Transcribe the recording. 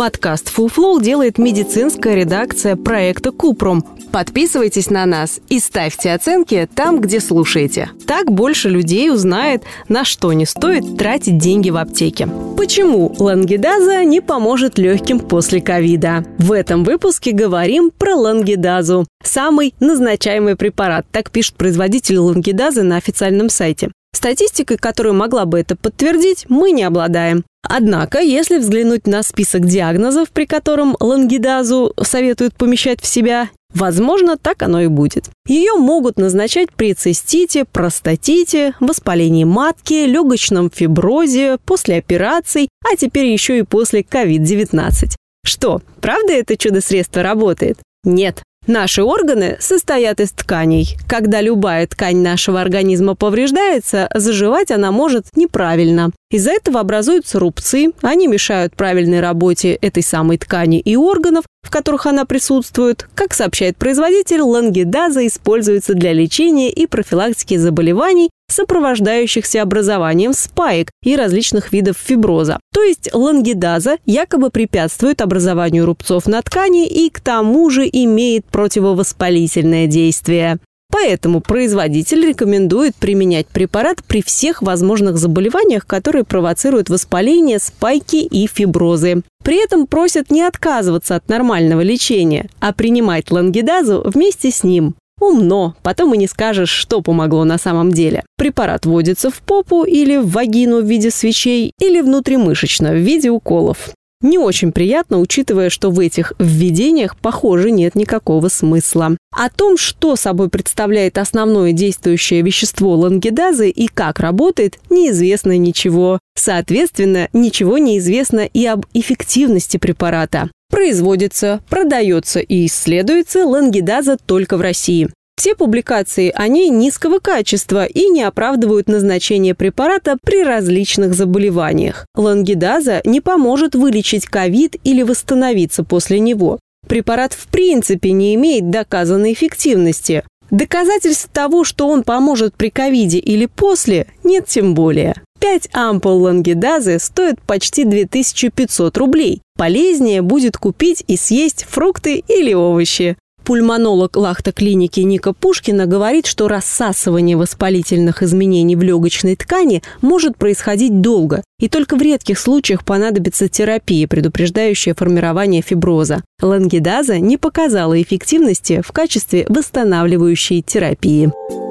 Подкаст Flow делает медицинская редакция проекта Купром. Подписывайтесь на нас и ставьте оценки там, где слушаете. Так больше людей узнает, на что не стоит тратить деньги в аптеке. Почему лангидаза не поможет легким после ковида? В этом выпуске говорим про лангидазу. Самый назначаемый препарат, так пишет производитель лангидазы на официальном сайте. Статистикой, которая могла бы это подтвердить, мы не обладаем. Однако, если взглянуть на список диагнозов, при котором лангидазу советуют помещать в себя, возможно, так оно и будет. Ее могут назначать при цистите, простатите, воспалении матки, легочном фиброзе, после операций, а теперь еще и после COVID-19. Что, правда это чудо-средство работает? Нет, Наши органы состоят из тканей. Когда любая ткань нашего организма повреждается, заживать она может неправильно. Из-за этого образуются рубцы, они мешают правильной работе этой самой ткани и органов, в которых она присутствует. Как сообщает производитель, лангидаза используется для лечения и профилактики заболеваний, сопровождающихся образованием спаек и различных видов фиброза. То есть лангидаза якобы препятствует образованию рубцов на ткани и к тому же имеет противовоспалительное действие. Поэтому производитель рекомендует применять препарат при всех возможных заболеваниях, которые провоцируют воспаление, спайки и фиброзы. При этом просят не отказываться от нормального лечения, а принимать лангидазу вместе с ним. Умно, потом и не скажешь, что помогло на самом деле. Препарат вводится в попу или в вагину в виде свечей, или внутримышечно в виде уколов. Не очень приятно, учитывая, что в этих введениях, похоже, нет никакого смысла. О том, что собой представляет основное действующее вещество лангидазы и как работает, неизвестно ничего. Соответственно, ничего не известно и об эффективности препарата. Производится, продается и исследуется лангидаза только в России. Все публикации о ней низкого качества и не оправдывают назначение препарата при различных заболеваниях. Лангидаза не поможет вылечить ковид или восстановиться после него. Препарат в принципе не имеет доказанной эффективности. Доказательств того, что он поможет при ковиде или после, нет тем более. 5 ампул лангидазы стоят почти 2500 рублей. Полезнее будет купить и съесть фрукты или овощи. Пульмонолог лахта-клиники Ника Пушкина говорит, что рассасывание воспалительных изменений в легочной ткани может происходить долго, и только в редких случаях понадобится терапия, предупреждающая формирование фиброза. Лангидаза не показала эффективности в качестве восстанавливающей терапии.